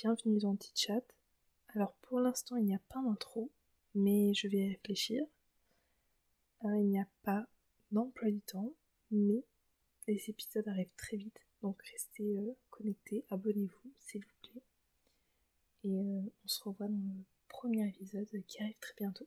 bienvenue dans Chat. Alors pour l'instant il n'y a pas d'intro, mais je vais réfléchir. Euh, il n'y a pas d'emploi du temps, mais les épisodes arrivent très vite, donc restez euh, connectés, abonnez-vous s'il vous plaît. Et euh, on se revoit dans le premier épisode qui arrive très bientôt.